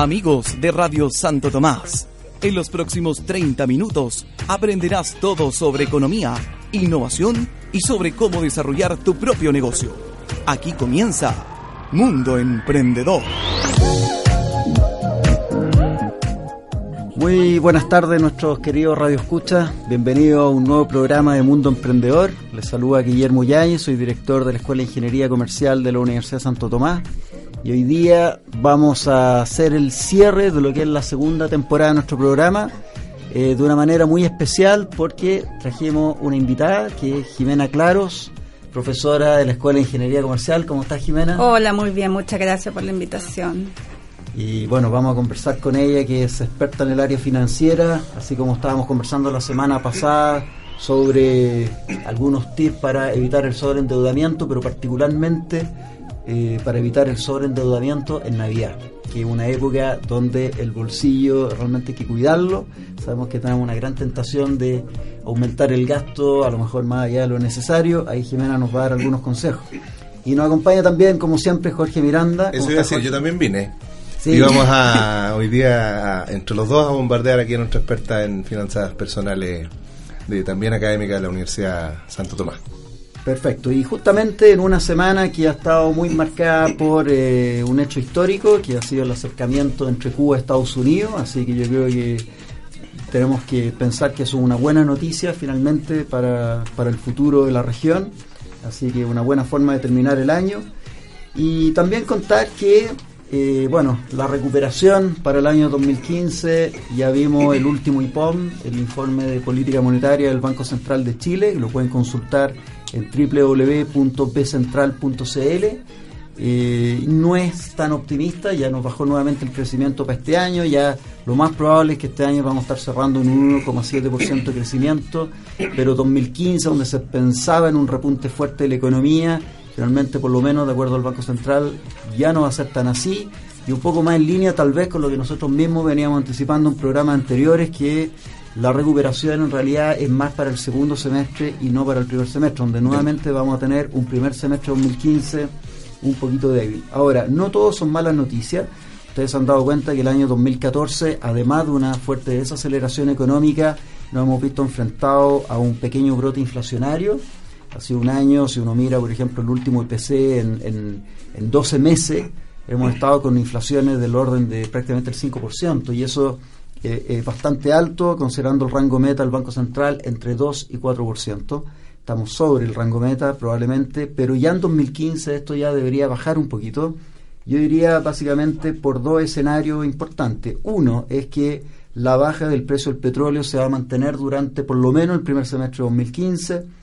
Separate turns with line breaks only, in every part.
Amigos de Radio Santo Tomás, en los próximos 30 minutos aprenderás todo sobre economía, innovación y sobre cómo desarrollar tu propio negocio. Aquí comienza Mundo Emprendedor.
Muy buenas tardes nuestros queridos Radio Escucha, bienvenido a un nuevo programa de Mundo Emprendedor. Les saluda Guillermo Yáñez, soy director de la Escuela de Ingeniería Comercial de la Universidad de Santo Tomás y hoy día vamos a hacer el cierre de lo que es la segunda temporada de nuestro programa eh, de una manera muy especial porque trajimos una invitada que es Jimena Claros, profesora de la Escuela de Ingeniería Comercial. ¿Cómo estás, Jimena?
Hola, muy bien, muchas gracias por la invitación.
Y bueno, vamos a conversar con ella, que es experta en el área financiera, así como estábamos conversando la semana pasada sobre algunos tips para evitar el sobreendeudamiento, pero particularmente eh, para evitar el sobreendeudamiento en Navidad, que es una época donde el bolsillo realmente hay que cuidarlo. Sabemos que tenemos una gran tentación de aumentar el gasto, a lo mejor más allá de lo necesario. Ahí Jimena nos va a dar algunos consejos. Y nos acompaña también, como siempre, Jorge Miranda.
Eso iba a decir, yo también vine. Y vamos a hoy día, entre los dos, a bombardear aquí a nuestra experta en finanzas personales, de, también académica de la Universidad Santo Tomás.
Perfecto, y justamente en una semana que ha estado muy marcada por eh, un hecho histórico, que ha sido el acercamiento entre Cuba y Estados Unidos, así que yo creo que tenemos que pensar que es una buena noticia finalmente para, para el futuro de la región, así que una buena forma de terminar el año. Y también contar que bueno, la recuperación para el año 2015, ya vimos el último IPOM, el informe de política monetaria del Banco Central de Chile, lo pueden consultar en www.bcentral.cl. Eh, no es tan optimista, ya nos bajó nuevamente el crecimiento para este año, ya lo más probable es que este año vamos a estar cerrando en un 1,7% de crecimiento, pero 2015, donde se pensaba en un repunte fuerte de la economía, Finalmente, por lo menos, de acuerdo al Banco Central, ya no va a ser tan así y un poco más en línea tal vez con lo que nosotros mismos veníamos anticipando en programas anteriores, que la recuperación en realidad es más para el segundo semestre y no para el primer semestre, donde nuevamente vamos a tener un primer semestre 2015 un poquito débil. Ahora, no todos son malas noticias. Ustedes han dado cuenta que el año 2014, además de una fuerte desaceleración económica, nos hemos visto enfrentados a un pequeño brote inflacionario ha sido un año, si uno mira, por ejemplo, el último IPC en, en, 12 meses, hemos estado con inflaciones del orden de prácticamente el 5%, y eso eh, es bastante alto, considerando el rango meta del Banco Central entre 2 y 4%. Estamos sobre el rango meta probablemente, pero ya en 2015 esto ya debería bajar un poquito. Yo diría básicamente por dos escenarios importantes. Uno es que la baja del precio del petróleo se va a mantener durante por lo menos el primer semestre de 2015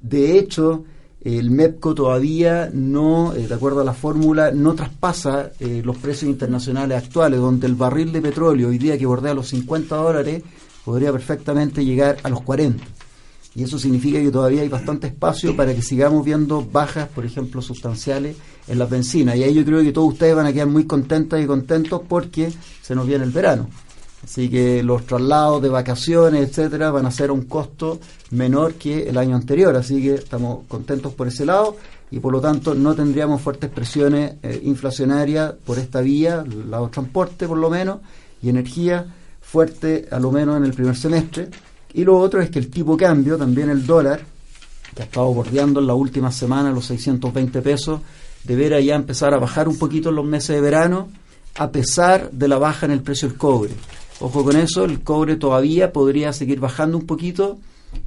de hecho, el MEPCO todavía no, eh, de acuerdo a la fórmula, no traspasa eh, los precios internacionales actuales, donde el barril de petróleo hoy día que bordea los 50 dólares podría perfectamente llegar a los 40. Y eso significa que todavía hay bastante espacio para que sigamos viendo bajas, por ejemplo, sustanciales en la benzina. Y ahí yo creo que todos ustedes van a quedar muy contentas y contentos porque se nos viene el verano. Así que los traslados de vacaciones, etcétera, van a ser un costo menor que el año anterior. Así que estamos contentos por ese lado y por lo tanto no tendríamos fuertes presiones eh, inflacionarias por esta vía, lado transporte por lo menos, y energía fuerte a lo menos en el primer semestre. Y lo otro es que el tipo de cambio, también el dólar, que ha estado bordeando en la última semana los 620 pesos, deberá ya empezar a bajar un poquito en los meses de verano, a pesar de la baja en el precio del cobre. Ojo con eso, el cobre todavía podría seguir bajando un poquito.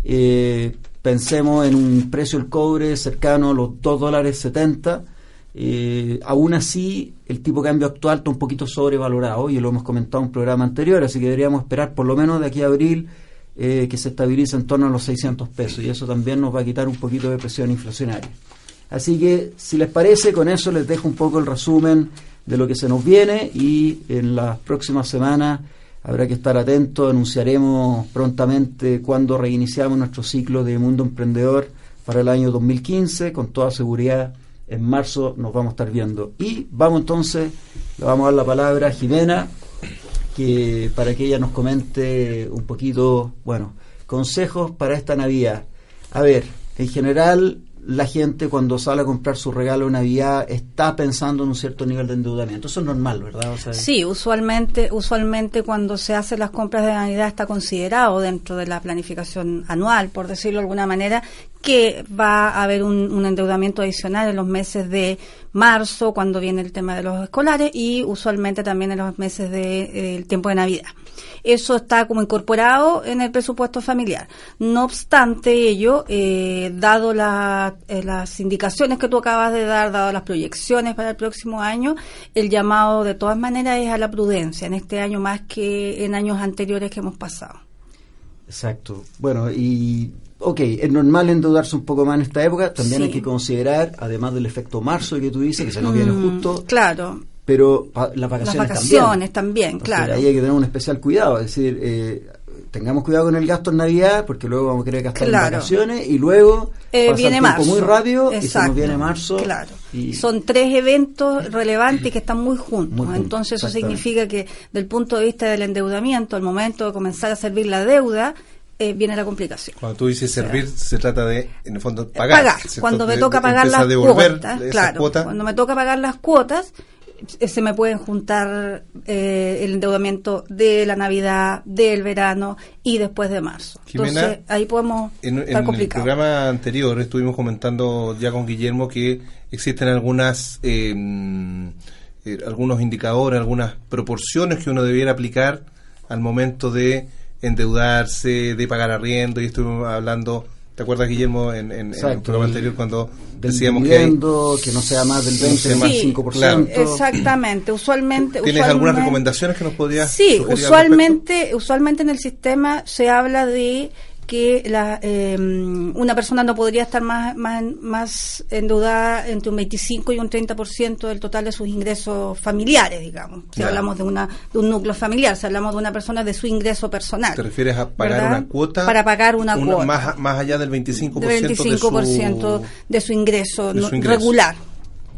Eh, pensemos en un precio del cobre cercano a los 2 dólares 70. Eh, aún así, el tipo de cambio actual está un poquito sobrevalorado y lo hemos comentado en un programa anterior, así que deberíamos esperar por lo menos de aquí a abril eh, que se estabilice en torno a los 600 pesos y eso también nos va a quitar un poquito de presión inflacionaria. Así que, si les parece, con eso les dejo un poco el resumen de lo que se nos viene y en las próximas semanas Habrá que estar atento, anunciaremos prontamente cuando reiniciamos nuestro ciclo de Mundo Emprendedor para el año 2015, con toda seguridad en marzo nos vamos a estar viendo. Y vamos entonces, le vamos a dar la palabra a Jimena, que para que ella nos comente un poquito, bueno, consejos para esta Navidad. A ver, en general la gente cuando sale a comprar su regalo de Navidad está pensando en un cierto nivel de endeudamiento. Eso es normal, ¿verdad?
sí, usualmente, usualmente cuando se hacen las compras de Navidad está considerado dentro de la planificación anual, por decirlo de alguna manera, que va a haber un, endeudamiento adicional en los meses de marzo, cuando viene el tema de los escolares, y usualmente también en los meses del de, eh, tiempo de Navidad. Eso está como incorporado en el presupuesto familiar. No obstante ello, eh, dado eh, las indicaciones que tú acabas de dar, dado las proyecciones para el próximo año, el llamado de todas maneras es a la prudencia en este año más que en años anteriores que hemos pasado.
Exacto. Bueno, y ok, es normal endeudarse un poco más en esta época. También hay que considerar, además del efecto marzo que tú dices, que se nos viene mm, justo.
Claro.
Pero las vacaciones,
las vacaciones también, claro.
Ahí hay que tener un especial cuidado. Es decir, eh, tengamos cuidado con el gasto en Navidad, porque luego vamos a querer gastar en vacaciones y luego
eh, viene marzo.
muy rápido y se nos viene marzo.
Claro. Y Son tres eventos relevantes que están muy juntos. Entonces eso significa que, del punto de vista del endeudamiento, al momento de comenzar a servir la deuda, eh, viene la complicación.
Cuando tú dices servir, se trata de, en el fondo, pagar.
Pagar. Cuando me toca pagar las cuotas, claro, cuando me toca pagar las cuotas, se me pueden juntar eh, el endeudamiento de la Navidad, del verano y después de marzo. Entonces, ahí podemos.
En, en el programa anterior estuvimos comentando ya con Guillermo que existen algunas. Em, algunos indicadores, algunas proporciones que uno debiera aplicar al momento de endeudarse, de pagar arriendo, y estuvimos hablando, ¿te acuerdas Guillermo en, en, el programa anterior cuando decíamos que,
que no sea más del 20 más 5%?
Exactamente, usualmente...
¿Tienes algunas recomendaciones que nos podrías
Sí, usualmente, usualmente en el sistema se habla de que la, em, una persona no podría estar más, más, más endeudada entre un 25 y un 30% del total de sus ingresos familiares, digamos. Si hablamos de, una, de un núcleo familiar, si hablamos de una persona de su ingreso personal.
¿Te refieres a pagar una cuota?
Para pagar una, cuota.
Más, más allá del 25%,
del 25 de, su, de su ingreso, de su ingreso. regular.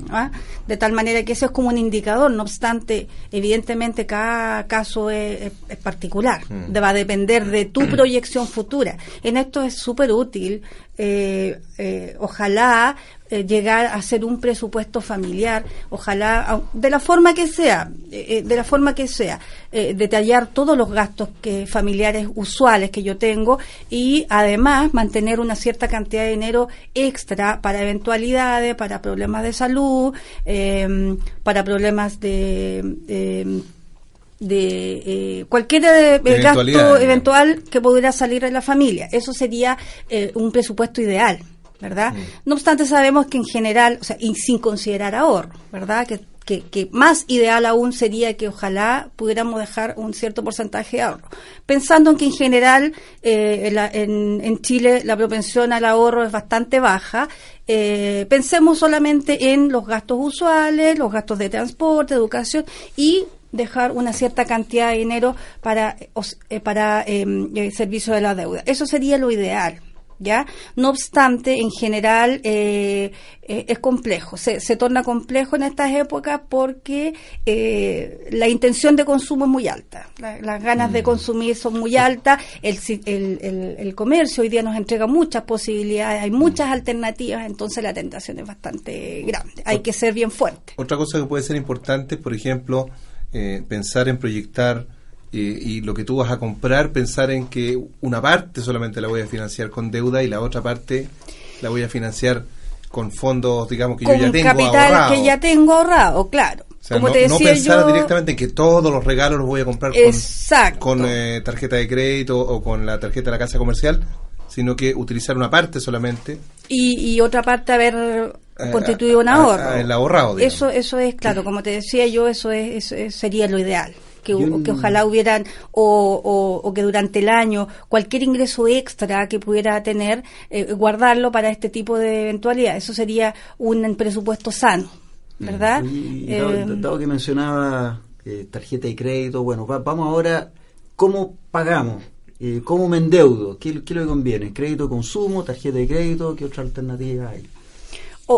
¿Ah? de tal manera que eso es como un indicador, no obstante, evidentemente cada caso es, particular, mm. va a depender de tu proyección futura. En esto es súper útil, eh, eh, ojalá eh, llegar a hacer un presupuesto familiar, ojalá, de la forma que sea, de la forma que sea, detallar todos los gastos que familiares usuales que yo tengo y además mantener una cierta cantidad de dinero extra para eventualidades, para problemas de salud, Em, para problemas de... De eh, cualquier eh, gasto eventual que pudiera salir de la familia. Eso sería eh, un presupuesto ideal, ¿verdad? Mm. No obstante, sabemos que en general, o sea, y sin considerar ahorro, ¿verdad? Que, que, más ideal aún sería que ojalá pudiéramos dejar un cierto porcentaje de ahorro. Pensando en que en general en, en, Chile la propensión al ahorro es bastante baja eh, pensemos solamente en los gastos usuales, los gastos de transporte, educación y dejar una cierta cantidad de dinero para, eh, para em, el servicio de la deuda. Eso sería lo ideal. ¿Ya? No obstante, en general eh, eh, es complejo, se, se, torna complejo en estas épocas porque eh, la intención de consumo es muy alta, las ganas de mm. consumir son muy altas, el, el, el, comercio hoy día nos entrega muchas posibilidades, hay muchas mm. alternativas, entonces la tentación es bastante grande, hay que ser bien fuerte.
Otra cosa que puede ser importante, por ejemplo, pensar en proyectar y lo que tú vas a comprar, pensar en que una parte solamente la voy a financiar con deuda y la otra parte la voy a financiar con fondos, digamos, que yo ya tengo
capital que ya tengo ahorrado, claro.
Como no, te decía no pensar directamente en que todos los regalos los voy a comprar con, con eh, tarjeta de crédito o con la tarjeta de la casa comercial, sino que utilizar una parte solamente.
Y, y otra parte haber eh, constituido un ahorro.
el ahorrado.
Eso, eso es, claro, como te decía yo, eso, es, eso sería lo ideal que, ojalá hubieran, o, que durante el año cualquier ingreso extra que pudiera tener, eh, guardarlo para este tipo de eventualidad. Eso sería un presupuesto sano, mm. ¿verdad?
Y, eh, dado, que mencionaba eh, tarjeta de crédito, bueno, vamos ahora, ¿cómo pagamos? ¿Cómo me endeudo? ¿Qué, ¿Qué le conviene? ¿Crédito consumo? ¿Tarjeta de crédito? ¿Qué otra alternativa hay?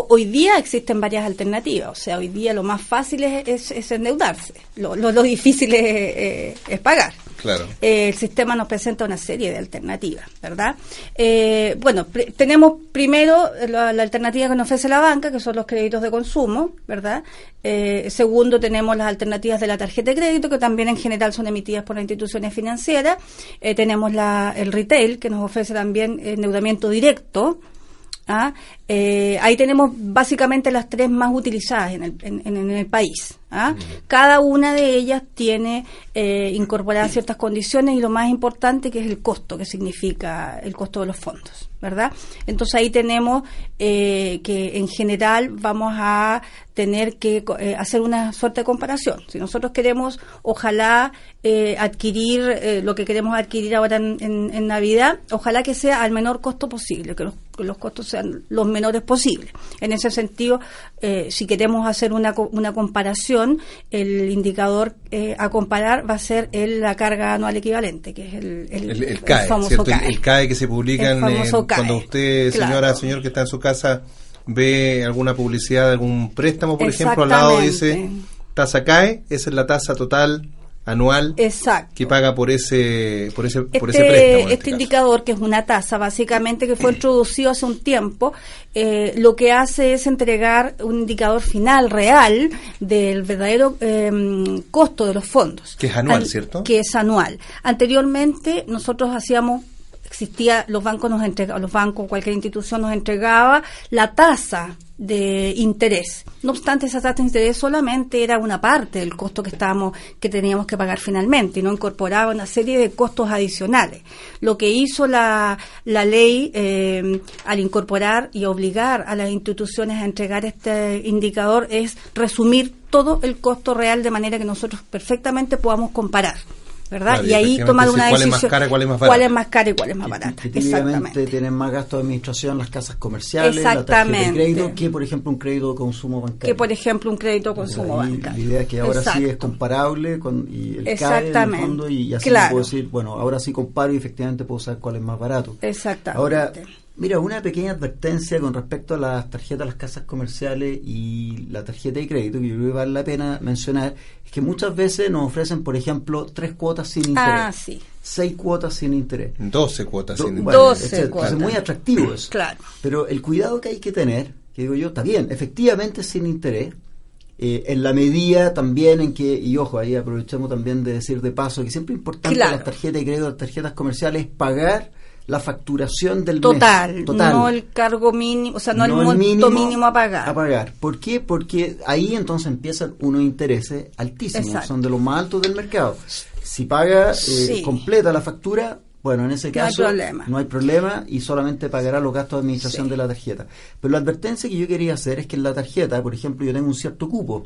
Hoy día existen varias alternativas, o sea, hoy día lo más fácil es, endeudarse, lo, lo, difícil es, pagar.
Claro.
Eh, el sistema nos presenta una serie de alternativas, ¿verdad? Eh, bueno, tenemos primero la, alternativa que nos ofrece la banca, que son los créditos de consumo, ¿verdad? Eh, segundo, tenemos las alternativas de la tarjeta de crédito, que también en general son emitidas por las instituciones financieras. tenemos la, el retail, que nos ofrece también endeudamiento directo, ¿ah? Eh, ahí tenemos básicamente las tres más utilizadas en el, en, el país. ¿ah? Cada una de ellas tiene eh, incorporadas ciertas condiciones y lo más importante que es el costo, que significa el costo de los fondos, ¿verdad? Entonces ahí tenemos eh, que en general vamos a tener que eh, hacer una suerte de comparación. Si nosotros queremos, ojalá, adquirir lo que queremos adquirir ahora en, en, Navidad, ojalá que sea al menor costo posible, que los, que los costos sean los menores posibles. En ese sentido, eh, si queremos hacer una, una comparación, el indicador eh, a comparar va a ser el, la carga anual equivalente, que es el,
el, CAE. El, CAE que se publica en, cuando usted, señora, señor que está en su casa, ve alguna publicidad de algún préstamo, por ejemplo, al lado dice tasa CAE, esa es la tasa total anual
Exacto.
que paga por ese por ese
por
ese este,
préstamo. Este, este indicador que es una tasa básicamente que fue introducido hace un tiempo, eh, lo que hace es entregar un indicador final real del verdadero em, costo de los fondos.
Que es anual, ¿cierto?
Que es anual. Anteriormente nosotros hacíamos existía los bancos nos entregaban los bancos cualquier institución nos entregaba la tasa de interés. No obstante, esa tasa de interés solamente era una parte del costo que estábamos, que teníamos que pagar finalmente, y no incorporaba una serie de costos adicionales. Lo que hizo la, la ley eh, al incorporar y obligar a las instituciones a entregar este indicador es resumir todo el costo real de manera que nosotros perfectamente podamos comparar. ¿Verdad? y ahí tomar una
decisión.
¿Cuál es más cara y cuál es más barata? ¿Cuál es más cara y cuál es más barata?
Exactamente. tienen más gasto de administración las casas comerciales, la tarjeta de crédito, que por ejemplo un crédito de consumo bancario.
Que por ejemplo un crédito de consumo bancario.
La idea es que ahora sí es comparable con y el Exactamente. CAE fondo y así puedo decir, bueno, ahora sí comparo y efectivamente puedo saber cuál es más barato.
Exactamente.
Ahora, Mira, una pequeña advertencia con respecto a las tarjetas, las casas comerciales y la tarjeta de crédito, que yo creo que vale la pena mencionar, es que muchas veces nos ofrecen, por ejemplo, tres cuotas sin interés.
Ah, sí.
Seis cuotas sin interés.
Doce cuotas sin
interés. Doce cuotas. Es muy atractivo eso.
Claro.
Pero el cuidado que hay que tener, que digo yo, está bien, efectivamente sin interés, eh, en la medida también en que, y ojo, ahí aprovechamos también de decir de paso que siempre es importante las tarjetas de crédito, las tarjetas comerciales, pagar la facturación del
total,
mes.
Total, no el cargo mínimo, o sea, no, el monto mínimo, a pagar.
A pagar. ¿Por qué? Porque ahí entonces empiezan unos intereses altísimos, son de los más altos del mercado. Si paga eh, completa la factura, bueno, en ese caso
no hay, problema.
no hay problema y solamente pagará los gastos de administración de la tarjeta. Pero la advertencia que yo quería hacer es que en la tarjeta, por ejemplo, yo tengo un cierto cupo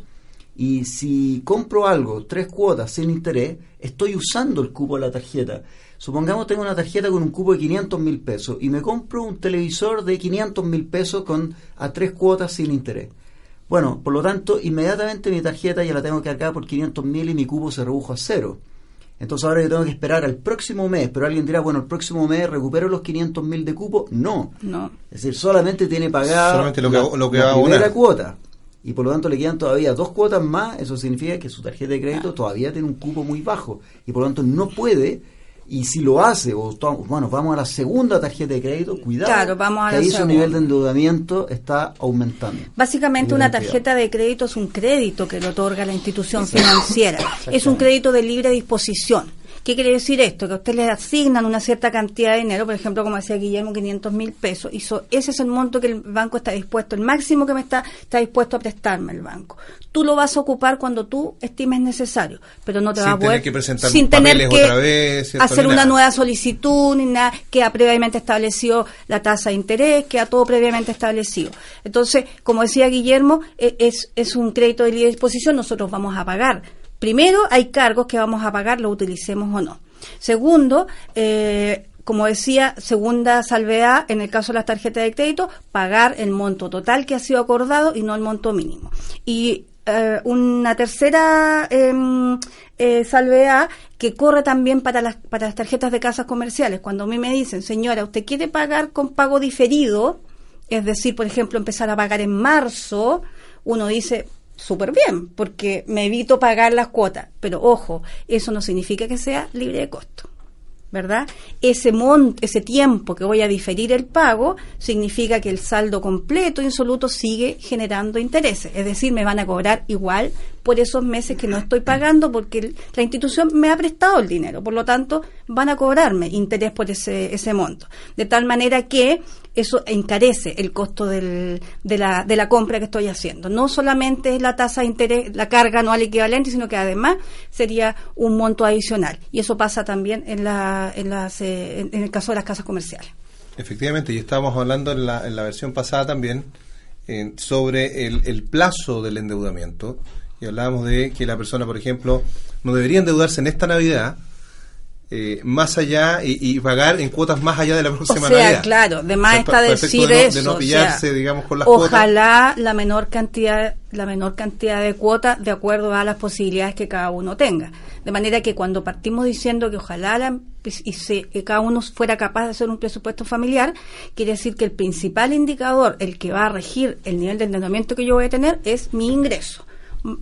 y si compro algo, tres cuotas sin interés, estoy usando el cupo de la tarjeta. Supongamos tengo una tarjeta con un cupo de 500 mil pesos y me compro un televisor de 500 mil pesos con a tres cuotas sin interés. Bueno, por lo tanto, inmediatamente mi tarjeta ya la tengo que acá por 500 mil y mi cupo se redujo a cero. Entonces ahora yo tengo que esperar al próximo mes, pero alguien dirá, bueno, el próximo mes recupero los 500 mil de cupo. No.
No.
Es decir, solamente tiene pagado
solamente lo que, lo que
la primera cuota. Y por lo tanto le quedan todavía dos cuotas más. Eso significa que su tarjeta de crédito todavía tiene un cupo muy bajo. Y por lo tanto no puede y si lo hace, o bueno, vamos a la segunda tarjeta de crédito, cuidado,
claro, vamos a
que ahí su nivel de endeudamiento está aumentando.
Básicamente una tarjeta de crédito es un crédito que le otorga la institución financiera, es un crédito de libre disposición. ¿Qué quiere decir esto? Que a usted le asignan una cierta cantidad de dinero, por ejemplo, como decía Guillermo, 500 mil pesos, y ese es el monto que el banco está dispuesto, el máximo que me está, está dispuesto a prestarme el banco. Tú lo vas a ocupar cuando tú estimes necesario, pero no te va a poder...
que presentar sin tener que otra vez,
hacer una nueva solicitud, ni nada, que ha previamente establecido la tasa de interés, que ha todo previamente establecido. Entonces, como decía Guillermo, e, es, es un crédito de libre disposición, nosotros vamos a pagar Primero, hay cargos que vamos a pagar, lo utilicemos o no. Segundo, eh, como decía, segunda salvedad, en el caso de las tarjetas de crédito, pagar el monto total que ha sido acordado y no el monto mínimo. Y eh, una tercera em, eh, salvedad que corre también para las, para las tarjetas de casas comerciales. Cuando a mí me dicen, señora, ¿usted quiere pagar con pago diferido? es decir, por ejemplo, empezar a pagar en marzo, uno dice, súper bien, porque me evito pagar las cuotas. Pero ojo, eso no significa que sea libre de costo. ¿verdad? Ese monto, ese tiempo que voy a diferir el pago significa que el saldo completo insoluto sigue generando intereses, es decir, me van a cobrar igual por esos meses que no estoy pagando porque la institución me ha prestado el dinero, por lo tanto, van a cobrarme interés por ese ese monto, de tal manera que eso encarece el costo del, de, la, de la compra que estoy haciendo. No solamente es la tasa de interés, la carga anual equivalente, sino que además sería un monto adicional. Y eso pasa también en, la, en, las, eh, en, el caso de las casas comerciales.
Efectivamente, y estábamos hablando en la, en la versión pasada también eh, sobre el, el plazo del endeudamiento. Y hablábamos de que la persona, por ejemplo, no debería endeudarse en esta Navidad, eh, más allá y, pagar en cuotas más allá de la próxima
o sea, claro, de más está decir eso. De no pillarse, digamos, con las ojalá la menor cantidad, la menor cantidad de cuotas de acuerdo a las posibilidades que cada uno tenga. De manera que cuando partimos diciendo que ojalá la, y se, que cada uno fuera capaz de hacer un presupuesto familiar, quiere decir que el principal indicador, el que va a regir el nivel de endeudamiento que yo voy a tener, es mi ingreso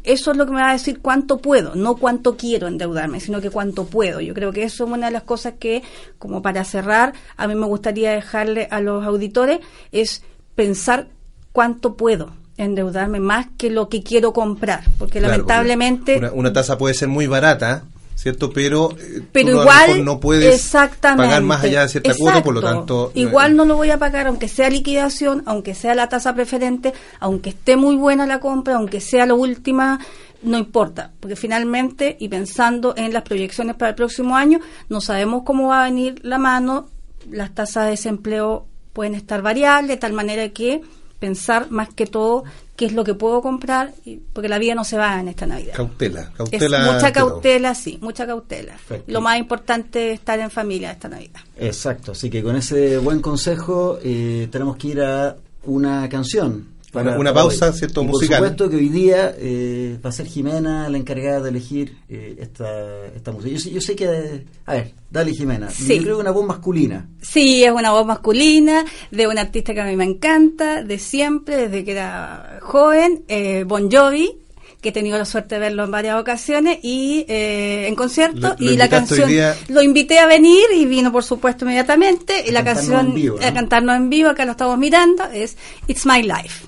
eso es lo que me va a decir cuánto puedo, no cuánto quiero endeudarme, sino que cuánto puedo. Yo creo que eso es una de las cosas que, como para cerrar, a mí me gustaría dejarle a los auditores, es pensar cuánto puedo endeudarme más que lo que quiero comprar, porque lamentablemente...
una, tasa puede ser muy barata, ¿cierto? Pero,
eh, pero igual
no puedes pagar más allá de cierta cuota, por lo tanto...
Igual no lo voy a pagar, aunque sea liquidación, aunque sea la tasa preferente, aunque esté muy buena la compra, aunque sea la última, no importa, porque finalmente, y pensando en las proyecciones para el próximo año, no sabemos cómo va a venir la mano, las tasas de desempleo pueden estar variables, de tal manera que pensar más que todo qué es lo que puedo comprar, porque la vida no se va en esta Navidad.
Cautela, cautela.
mucha cautela, sí, mucha cautela. Lo más importante es estar en familia esta Navidad.
Exacto, así que con ese buen consejo eh, tenemos que ir a una canción
una, pausa, ¿cierto? musical.
Por supuesto que hoy día eh, va a ser Jimena la encargada de elegir eh, esta, esta música. Yo, yo, sé que. A ver, dale Jimena. Yo creo que una voz masculina.
Sí, es una voz masculina de un artista que a mí me encanta, de siempre, desde que era joven, eh, Bon Jovi que he tenido la suerte de verlo en varias ocasiones y eh, en concierto y la canción lo invité a venir y vino por supuesto inmediatamente y la canción a cantarnos en vivo acá lo estamos mirando es It's My Life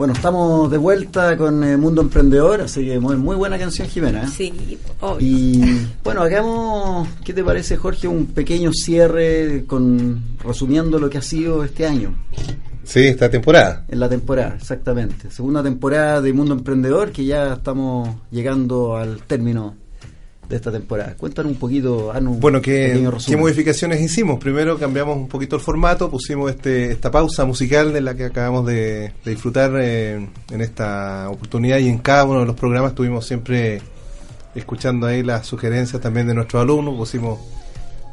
Bueno, estamos de vuelta con el Mundo Emprendedor, así que muy, muy buena canción, Jimena. ¿eh?
Sí, obvio.
Y bueno, hagamos, ¿qué te parece, Jorge? Un pequeño cierre con resumiendo lo que ha sido este año.
Sí, esta temporada.
En la temporada, exactamente. Segunda temporada de Mundo Emprendedor, que ya estamos llegando al término de esta temporada. Cuéntanos un poquito,
Bueno, ¿qué, ¿qué modificaciones hicimos? Primero cambiamos un poquito el formato, pusimos este, esta pausa musical de la que acabamos de, disfrutar eh, en esta oportunidad y en cada uno de los programas estuvimos siempre escuchando ahí las sugerencias también de nuestros alumnos, pusimos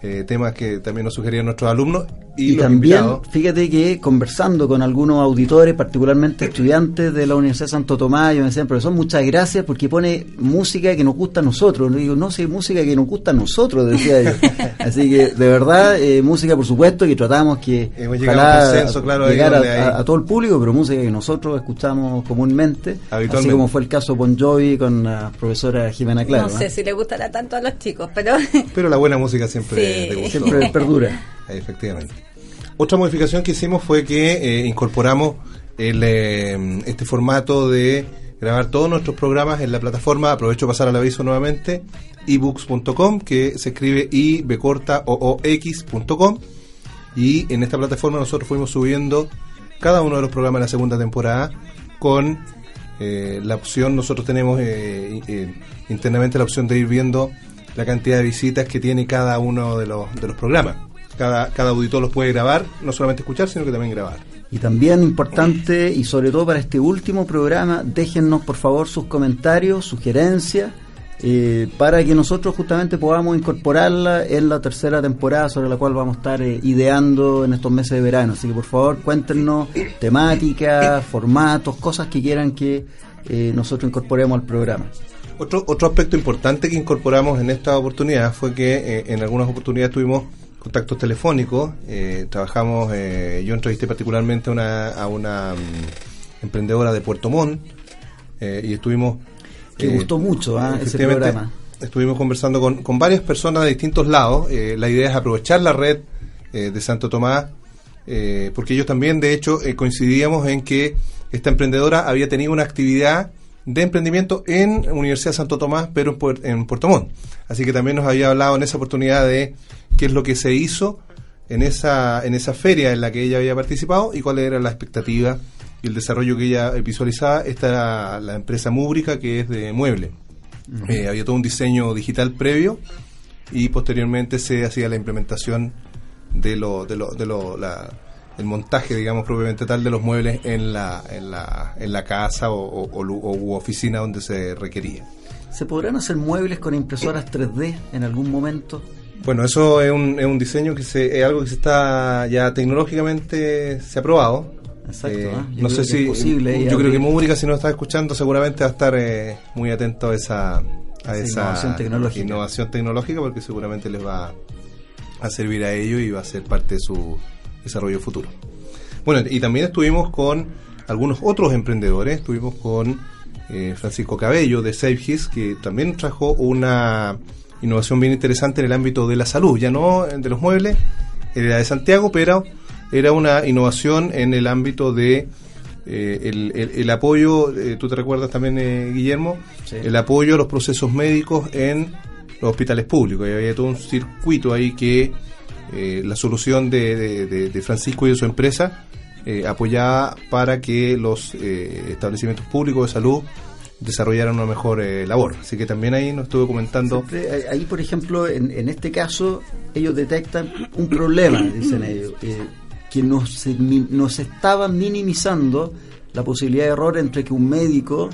eh, temas que también nos sugerían nuestros alumnos.
Y, también, fíjate que conversando con algunos auditores, particularmente estudiantes de la Universidad de Santo Tomás, yo me decían, profesor, muchas gracias porque pone música que nos gusta a nosotros. Le digo, no sé, música que nos gusta a nosotros, decía yo. Así que, de verdad, eh, música, por supuesto, que tratamos que
llegar
a, todo el público, pero música que nosotros escuchamos comúnmente, así como fue el caso Bon Jovi con la profesora Jimena Claro.
No sé si le gustará tanto a los chicos, pero...
pero la buena música siempre,
siempre perdura.
Efectivamente. Otra modificación que hicimos fue que eh, incorporamos el, eh, este formato de grabar todos nuestros programas en la plataforma, aprovecho pasar al aviso nuevamente, ebooks.com, que se escribe ibcorta o x.com y en esta plataforma nosotros fuimos subiendo cada uno de los programas de la segunda temporada con eh, la opción, nosotros tenemos internamente la opción de ir viendo la cantidad de visitas que tiene cada uno de los, de los programas cada, cada auditor los puede grabar, no solamente escuchar, sino que también grabar.
Y también importante, y sobre todo para este último programa, déjennos por favor sus comentarios, sugerencias, eh, para que nosotros justamente podamos incorporarla en la tercera temporada sobre la cual vamos a estar eh, ideando en estos meses de verano. Así que por favor cuéntenos temáticas, formatos, cosas que quieran que eh, nosotros incorporemos al programa.
Otro, otro aspecto importante que incorporamos en esta oportunidad fue que en algunas oportunidades tuvimos contactos telefónicos. Eh, trabajamos, eh, yo entrevisté particularmente una, a una mm, emprendedora de Puerto Montt eh, y estuvimos...
Que gustó mucho ¿ah? ese programa.
Estuvimos conversando con, con varias personas de distintos lados. la idea es aprovechar la red de Santo Tomás, porque ellos también, de hecho, coincidíamos en que esta emprendedora había tenido una actividad de emprendimiento en Universidad Santo Tomás, pero en, Puerto Montt. Así que también nos había hablado en esa oportunidad de qué es lo que se hizo en esa, en esa feria en la que ella había participado y cuál era la expectativa y el desarrollo que ella visualizaba. Esta era la empresa Múbrica, que es de mueble. Eh, había todo un diseño digital previo y posteriormente se hacía la implementación de lo, de lo, de lo la, el montaje, digamos, propiamente tal de los muebles en la, en la, en la casa o, o, oficina donde se requería.
¿Se podrán hacer muebles con impresoras 3D en algún momento?
Bueno, eso es un, es un diseño que se, es algo que se está ya tecnológicamente se ha probado.
Exacto. Eh,
¿ah? no sé si posible, yo creo que Múrica si no está escuchando seguramente va a estar eh, muy atento a esa a esa,
innovación tecnológica.
innovación tecnológica porque seguramente les va a servir a ello y va a ser parte de su desarrollo futuro. Bueno, y también estuvimos con algunos otros emprendedores, estuvimos con eh, Francisco Cabello de SafeHis, que también trajo una innovación bien interesante en el ámbito de la salud, ya no de los muebles, era de Santiago, pero era una innovación en el ámbito de eh, el, apoyo, eh, tú te recuerdas también, Guillermo, el apoyo a los procesos médicos en los hospitales públicos. Y había todo un circuito ahí que eh, la solución de, Francisco y de su empresa eh, apoyaba para que los eh, establecimientos públicos de salud desarrollaran una mejor labor. Así que también ahí nos estuve comentando.
ahí, por ejemplo, en, este caso, ellos detectan un problema, dicen ellos, que nos, nos estaba minimizando la posibilidad de error entre que un médico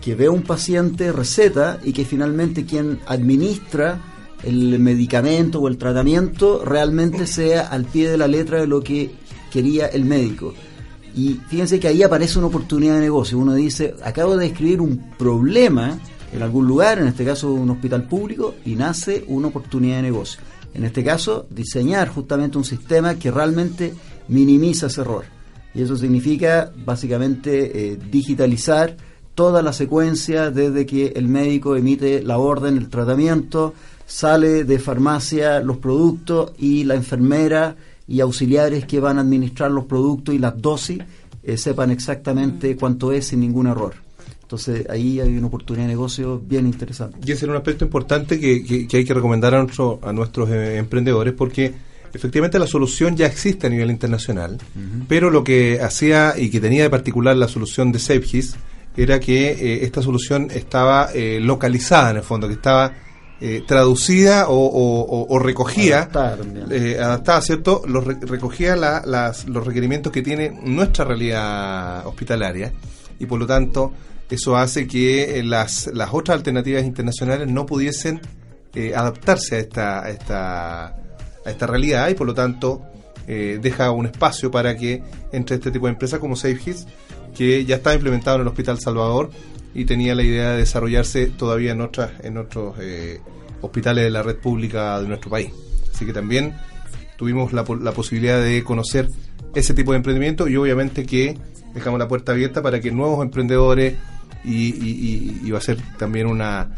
que ve a un paciente receta y que finalmente quien administra el medicamento o el tratamiento realmente sea al pie de la letra de lo que quería el médico. Y fíjense que ahí aparece una oportunidad de negocio. Uno dice, acabo de escribir un problema en algún lugar, en este caso un hospital público, y nace una oportunidad de negocio. En este caso, diseñar justamente un sistema que realmente minimiza ese error. Y eso significa básicamente eh, digitalizar toda la secuencia desde que el médico emite la orden, el tratamiento, sale de farmacia los productos y la enfermera y auxiliares que van a administrar los productos y las dosis eh, sepan exactamente cuánto es sin ningún error. Entonces ahí hay una oportunidad de negocio bien interesante.
Y ese es un aspecto importante que, hay que recomendar a, a nuestros eh, emprendedores porque efectivamente la solución ya existe a nivel internacional, pero lo que hacía y que tenía de particular la solución de SafeGIS era que eh, esta solución estaba eh, localizada en el fondo, que estaba traducida o, recogía, adaptada, ¿cierto? Los, recogía los requerimientos que tiene nuestra realidad hospitalaria y por lo tanto eso hace que eh, las, las otras alternativas internacionales no pudiesen eh, adaptarse a esta, a, esta, a esta realidad y por lo tanto eh, deja un espacio para que entre este tipo de empresas como SafeHits, que ya está implementado en el Hospital Salvador y tenía la idea de desarrollarse todavía en, otras, en otros hospitales de la red pública de nuestro país. Así que también tuvimos la, la posibilidad de conocer ese tipo de emprendimiento y obviamente que dejamos la puerta abierta para que nuevos emprendedores y, va a ser también una,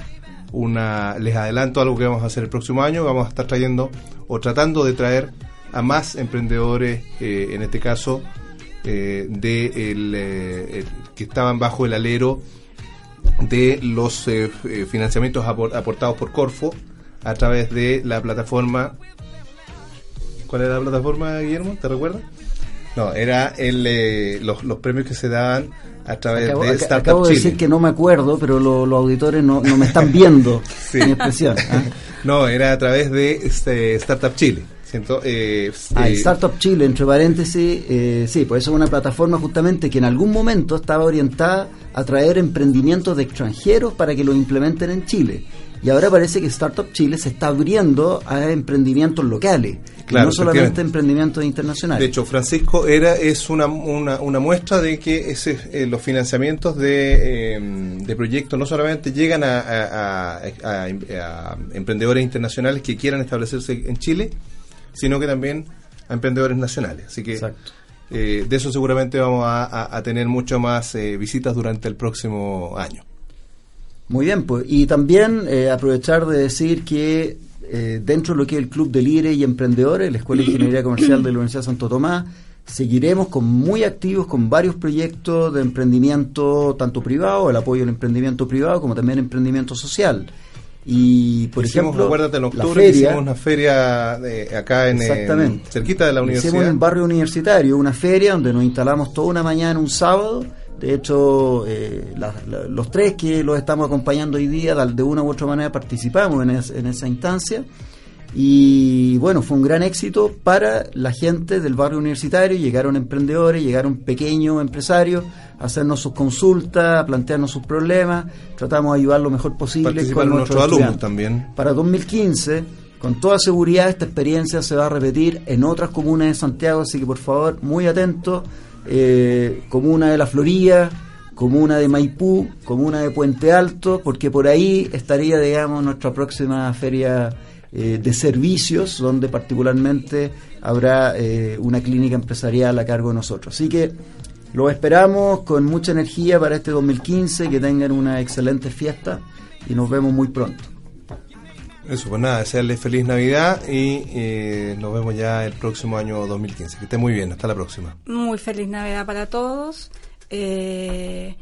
una, les adelanto algo que vamos a hacer el próximo año, vamos a estar trayendo o tratando de traer a más emprendedores, eh, en este caso, eh, de eh, que estaban bajo el alero de los financiamientos aportados por Corfo a través de la plataforma. ¿Cuál era la plataforma, Guillermo? ¿Te recuerdas? No, era el, los, los premios que se daban a través
acabo,
de Startup
acabo de decir que no me acuerdo, pero los auditores no, no, me están viendo mi expresión. ¿ah?
No, era a través de este, Startup Chile. Siento,
eh, ah, eh, Startup Chile, entre paréntesis, eh, sí, pues eso es una plataforma justamente que en algún momento estaba orientada a traer emprendimientos de extranjeros para que lo implementen en Chile. Y ahora parece que Startup Chile se está abriendo a emprendimientos locales, no solamente emprendimientos internacionales.
De hecho, Francisco era es una, una, una muestra de que ese, eh, los financiamientos de, em, de, proyectos no solamente llegan a, a, emprendedores internacionales que quieran establecerse en Chile, sino que también a emprendedores nacionales. Así que eh, de eso seguramente vamos a, tener mucho más eh, visitas durante el próximo año.
Muy bien, pues. Y también eh, aprovechar de decir que dentro de lo que es el Club de Líderes y Emprendedores, la Escuela de Ingeniería Comercial de la Universidad de Santo Tomás, seguiremos con muy activos con varios proyectos de emprendimiento, tanto privado, el apoyo al emprendimiento privado, como también emprendimiento social. Y por ejemplo,
acuérdate, en octubre hicimos una feria de, acá en, cerquita de la universidad.
Hicimos en el barrio universitario una feria donde nos instalamos toda una mañana un sábado de hecho, eh, los tres que los estamos acompañando hoy día, de una u otra manera participamos en, esa instancia. Y bueno, fue un gran éxito para la gente del barrio universitario. Llegaron emprendedores, llegaron pequeños empresarios a hacernos sus consultas, a plantearnos sus problemas. Tratamos de ayudar lo mejor posible
con nuestros, alumnos también.
Para 2015, con toda seguridad, esta experiencia se va a repetir en otras comunas de Santiago. Así que por favor, muy atentos eh, comuna de La Florida, comuna de Maipú, comuna de Puente Alto, porque por ahí estaría, digamos, nuestra próxima feria eh, de servicios, donde particularmente habrá eh, una clínica empresarial a cargo de nosotros. Así que lo esperamos con mucha energía para este 2015, que tengan una excelente fiesta y nos vemos muy pronto.
Eso, pues nada, desearles feliz Navidad y eh, nos vemos ya el próximo año 2015. Que esté muy bien, hasta la próxima.
Muy feliz Navidad para todos. Eh,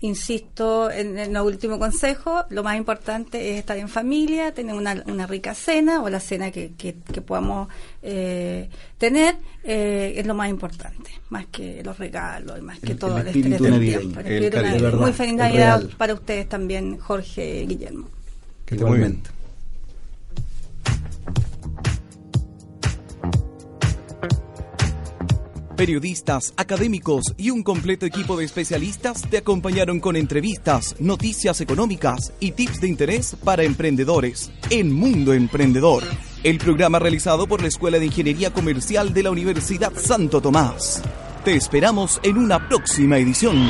insisto en, el último consejo, lo más importante es estar en familia, tener una, una rica cena o la cena que, que, podamos eh, tener, es lo más importante, más que los regalos, más que todo el,
espíritu
navideño. Muy feliz Navidad para ustedes también, Jorge Guillermo.
Que esté
Periodistas, académicos y un completo equipo de especialistas te acompañaron con entrevistas, noticias económicas y tips de interés para emprendedores en Mundo Emprendedor, el programa realizado por la Escuela de Ingeniería Comercial de la Universidad Santo Tomás. Te esperamos en una próxima edición.